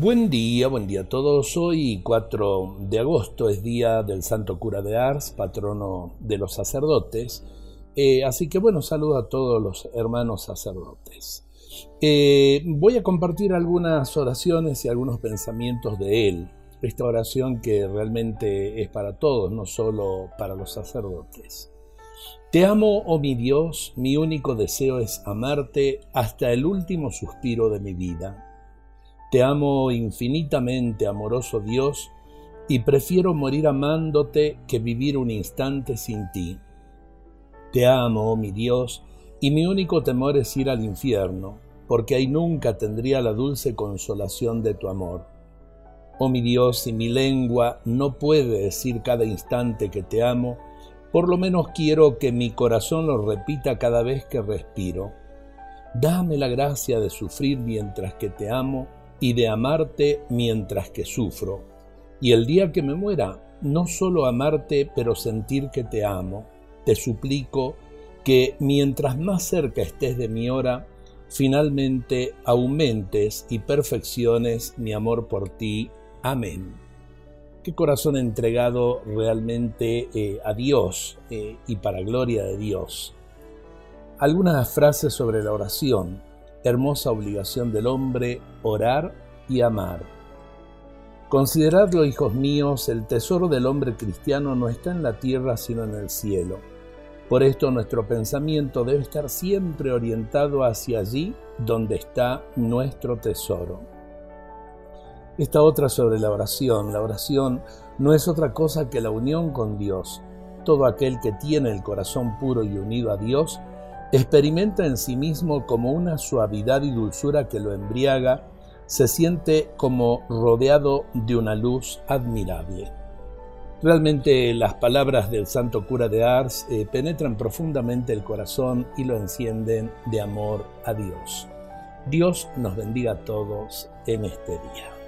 Buen día, buen día a todos. Hoy 4 de agosto es día del Santo Cura de Ars, patrono de los sacerdotes. Eh, así que bueno, saludo a todos los hermanos sacerdotes. Eh, voy a compartir algunas oraciones y algunos pensamientos de él. Esta oración que realmente es para todos, no solo para los sacerdotes. Te amo, oh mi Dios, mi único deseo es amarte hasta el último suspiro de mi vida. Te amo infinitamente, amoroso Dios, y prefiero morir amándote que vivir un instante sin ti. Te amo, oh mi Dios, y mi único temor es ir al infierno, porque ahí nunca tendría la dulce consolación de tu amor. Oh mi Dios, si mi lengua no puede decir cada instante que te amo, por lo menos quiero que mi corazón lo repita cada vez que respiro. Dame la gracia de sufrir mientras que te amo y de amarte mientras que sufro, y el día que me muera, no solo amarte, pero sentir que te amo, te suplico que mientras más cerca estés de mi hora, finalmente aumentes y perfecciones mi amor por ti. Amén. Qué corazón entregado realmente eh, a Dios eh, y para gloria de Dios. Algunas frases sobre la oración hermosa obligación del hombre, orar y amar. Consideradlo, hijos míos, el tesoro del hombre cristiano no está en la tierra sino en el cielo. Por esto nuestro pensamiento debe estar siempre orientado hacia allí donde está nuestro tesoro. Esta otra sobre la oración. La oración no es otra cosa que la unión con Dios. Todo aquel que tiene el corazón puro y unido a Dios experimenta en sí mismo como una suavidad y dulzura que lo embriaga, se siente como rodeado de una luz admirable. Realmente las palabras del santo cura de Ars eh, penetran profundamente el corazón y lo encienden de amor a Dios. Dios nos bendiga a todos en este día.